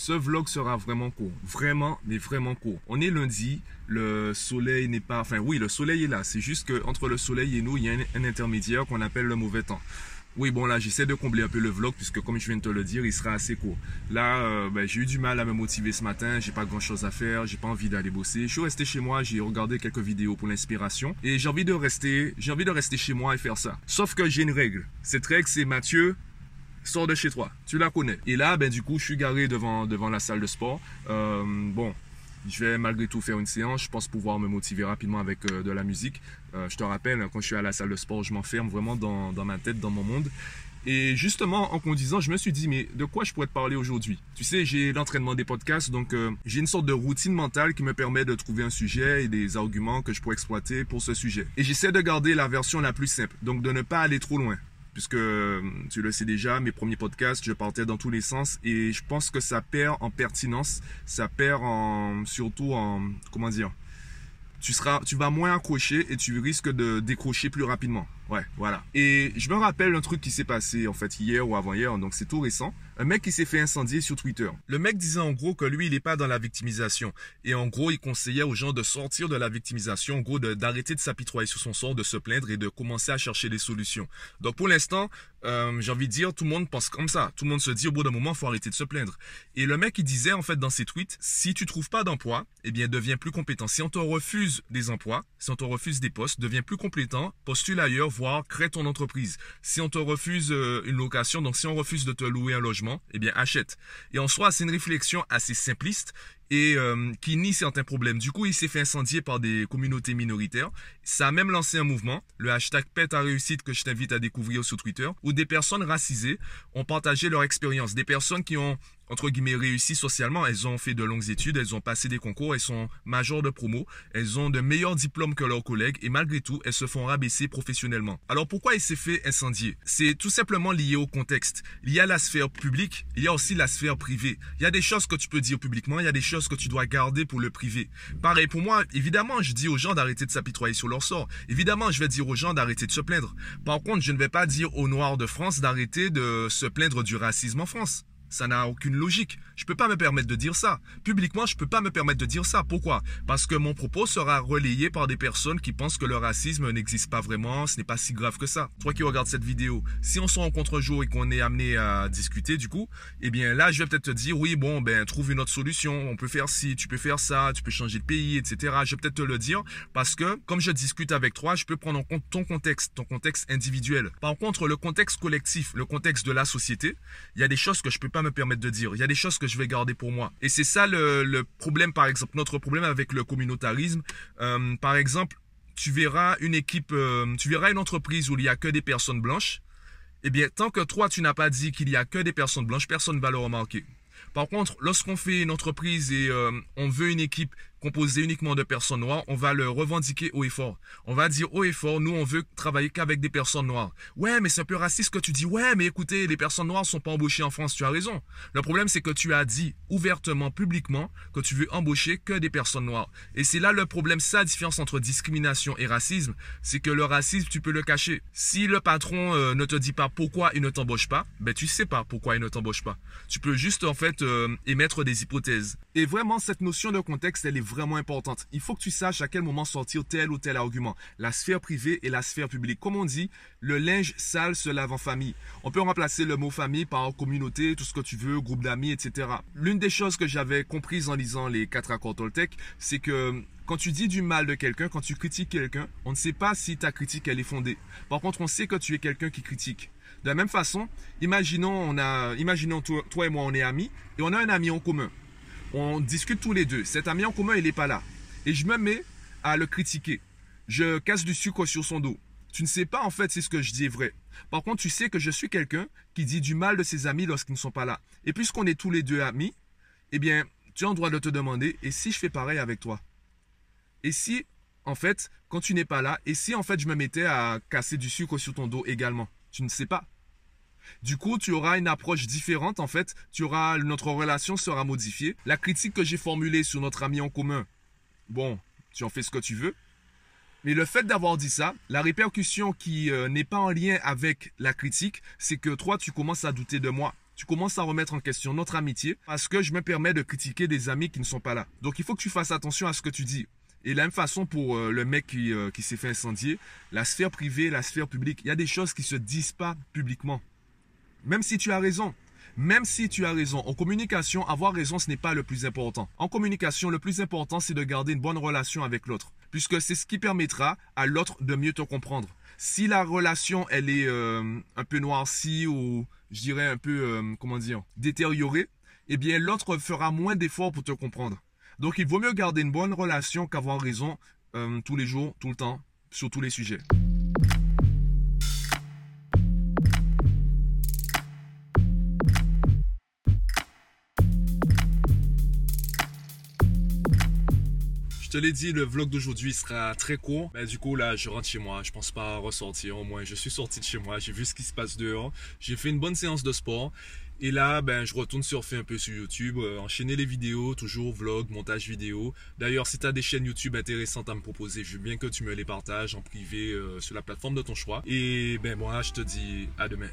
ce vlog sera vraiment court. Vraiment, mais vraiment court. On est lundi, le soleil n'est pas... Enfin oui, le soleil est là. C'est juste qu'entre le soleil et nous, il y a un, intermédiaire qu'on appelle le mauvais temps. Oui, bon là, j'essaie de combler un peu le vlog puisque comme je viens de te le dire, il sera assez court. Là, euh, ben, j'ai eu du mal à me motiver ce matin, j'ai pas grand chose à faire, j'ai pas envie d'aller bosser. Je suis resté chez moi, j'ai regardé quelques vidéos pour l'inspiration et j'ai envie de rester, j'ai envie de rester chez moi et faire ça. Sauf que j'ai une règle. Cette règle, c'est Mathieu, sors de chez toi, tu la connais. Et là, ben du coup, je suis garé devant, devant la salle de sport. Euh, bon, je vais malgré tout faire une séance. Je pense pouvoir me motiver rapidement avec euh, de la musique. Euh, je te rappelle, quand je suis à la salle de sport, je m'enferme vraiment dans, dans, ma tête, dans mon monde. Et justement, en conduisant, je me suis dit, mais de quoi je pourrais te parler aujourd'hui? Tu sais, j'ai l'entraînement des podcasts, donc j'ai une sorte de routine mentale qui me permet de trouver un sujet et des arguments que je pourrais exploiter pour ce sujet. Et j'essaie de garder la version la plus simple, donc de ne pas aller trop loin puisque euh, tu le sais déjà, mes premiers podcasts, je partais dans tous les sens et je pense que ça perd en pertinence, ça perd en surtout en comment dire, tu seras, tu vas moins accrocher et tu risques de décrocher plus rapidement. Ouais, voilà. Et je me rappelle un truc qui s'est passé en fait hier ou avant-hier, donc c'est tout récent. Un mec qui s'est fait incendier sur Twitter. Le mec disait en gros que lui, il n'est pas dans la victimisation. Et en gros, il conseillait aux gens de sortir de la victimisation, en gros, d'arrêter de s'apitoyer sur son sort, de se plaindre et de commencer à chercher des solutions. Donc pour l'instant, euh, j'ai envie de dire, tout le monde pense comme ça. Tout le monde se dit au bout d'un moment, faut arrêter de se plaindre. Et le mec, il disait en fait dans ses tweets, si tu trouves pas d'emploi, eh bien, deviens plus compétent. Si on te refuse des emplois, si on te refuse des postes, deviens plus compétent, postule ailleurs, crée ton entreprise. Si on te refuse euh, une location, donc si on refuse de te louer un logement, eh bien achète. Et en soi, c'est une réflexion assez simpliste et euh, qui nie certains problèmes. Du coup, il s'est fait incendier par des communautés minoritaires. Ça a même lancé un mouvement, le hashtag Pète à réussite que je t'invite à découvrir sur Twitter, où des personnes racisées ont partagé leur expérience. Des personnes qui ont entre guillemets réussi socialement. Elles ont fait de longues études, elles ont passé des concours, elles sont majors de promo, elles ont de meilleurs diplômes que leurs collègues et malgré tout, elles se font rabaisser professionnellement. Alors pourquoi il s'est fait incendier? C'est tout simplement lié au contexte. Il y a la sphère publique, il y a aussi la sphère privée. Il y a des choses que tu peux dire publiquement, il y a des choses que tu dois garder pour le privé. Pareil pour moi, évidemment, je dis aux gens d'arrêter de s'apitoyer sur leur sort. Évidemment, je vais dire aux gens d'arrêter de se plaindre. Par contre, je ne vais pas dire aux Noirs de France d'arrêter de se plaindre du racisme en France. Ça n'a aucune logique. Je peux pas me permettre de dire ça. Publiquement, je peux pas me permettre de dire ça. Pourquoi? Parce que mon propos sera relayé par des personnes qui pensent que le racisme n'existe pas vraiment, ce n'est pas si grave que ça. Toi qui regardes cette vidéo, si on se rencontre un jour et qu'on est amené à discuter du coup, eh bien là, je vais peut-être te dire, oui, bon, ben, trouve une autre solution. On peut faire ci, tu peux faire ça, tu peux changer de pays, etc. Je vais peut-être te le dire parce que comme je discute avec toi, je peux prendre en compte ton contexte, ton contexte individuel. Par contre, le contexte collectif, le contexte de la société, il y a des choses que je peux pas me permettre de dire. Il y a des choses que je vais garder pour moi. Et c'est ça le, problème, par exemple, notre problème avec le communautarisme. Euh, par exemple, tu verras une équipe, euh, tu verras une entreprise où il y a que des personnes blanches. Eh bien, tant que toi, tu n'as pas dit qu'il y a que des personnes blanches, personne ne va le remarquer. Par contre, lorsqu'on fait une entreprise et euh, on veut une équipe composé uniquement de personnes noires, on va le revendiquer haut et fort. On va dire haut et fort, nous on veut travailler qu'avec des personnes noires. Ouais, mais c'est un peu raciste que tu dis. Ouais, mais écoutez, les personnes noires sont pas embauchées en France, tu as raison. Le problème c'est que tu as dit ouvertement, publiquement, que tu veux embaucher que des personnes noires. Et c'est là le problème, c'est différence entre discrimination et racisme, c'est que le racisme, tu peux le cacher. Si le patron euh, ne te dit pas pourquoi il ne t'embauche pas, ben tu sais pas pourquoi il ne t'embauche pas. Tu peux juste en fait euh, émettre des hypothèses. Et vraiment cette notion de contexte, elle est vraiment importante. Il faut que tu saches à quel moment sortir tel ou tel argument. La sphère privée et la sphère publique. Comme on dit, le linge sale se lave en famille. On peut remplacer le mot famille par communauté, tout ce que tu veux, groupe d'amis, etc. L'une des choses que j'avais comprises en lisant les quatre accords Toltec, c'est que quand tu dis du mal de quelqu'un, quand tu critiques quelqu'un, on ne sait pas si ta critique elle est fondée. Par contre, on sait que tu es quelqu'un qui critique. De la même façon, imaginons, on a, imaginons toi, toi, et moi, on est amis et on a un ami en commun on discute tous les deux. Cet ami en commun, il n'est pas là. Et je me mets à le critiquer. Je casse du sucre sur son dos. Tu ne sais pas en fait si ce que je dis est vrai. Par contre, tu sais que je suis quelqu'un qui dit du mal de ses amis lorsqu'ils ne sont pas là. Et puisqu'on est tous les deux amis, eh bien, tu as le droit de te demander, et si je fais pareil avec toi? Et si, en fait, quand tu n'es pas là, et si en fait je me mettais à casser du sucre sur ton dos également? Tu ne sais pas. Du coup, tu auras une approche différente en fait. Tu auras notre relation sera modifiée. La critique que j'ai formulée sur notre ami en commun, bon, tu en fais ce que tu veux. Mais le fait d'avoir dit ça, la répercussion qui euh, n'est pas en lien avec la critique, c'est que toi, tu commences à douter de moi. tu commences à remettre en question notre amitié parce que je me permets de critiquer des amis qui ne sont pas là. Donc il faut que tu fasses attention à ce que tu dis. Et la même façon pour euh, le mec qui, euh, qui s'est fait incendier, la sphère privée, la sphère publique, il y a des choses qui se disent pas publiquement. Même si tu as raison, même si tu as raison, en communication, avoir raison, ce n'est pas le plus important. En communication, le plus important, c'est de garder une bonne relation avec l'autre, puisque c'est ce qui permettra à l'autre de mieux te comprendre. Si la relation, elle est euh, un peu noircie ou, je dirais, un peu, euh, comment dire, détériorée, eh bien, l'autre fera moins d'efforts pour te comprendre. Donc, il vaut mieux garder une bonne relation qu'avoir raison euh, tous les jours, tout le temps, sur tous les sujets. Te l'ai dit, le vlog d'aujourd'hui sera très court. Ben, du coup, là, je rentre chez moi. Je pense pas ressortir. Au moins, je suis sorti de chez moi. J'ai vu ce qui se passe dehors. J'ai fait une bonne séance de sport. Et là, ben, je retourne surfer un peu sur YouTube, euh, enchaîner les vidéos, toujours vlog, montage vidéo. D'ailleurs, si tu as des chaînes YouTube intéressantes à me proposer, je veux bien que tu me les partages en privé euh, sur la plateforme de ton choix. Et ben moi, je te dis à demain.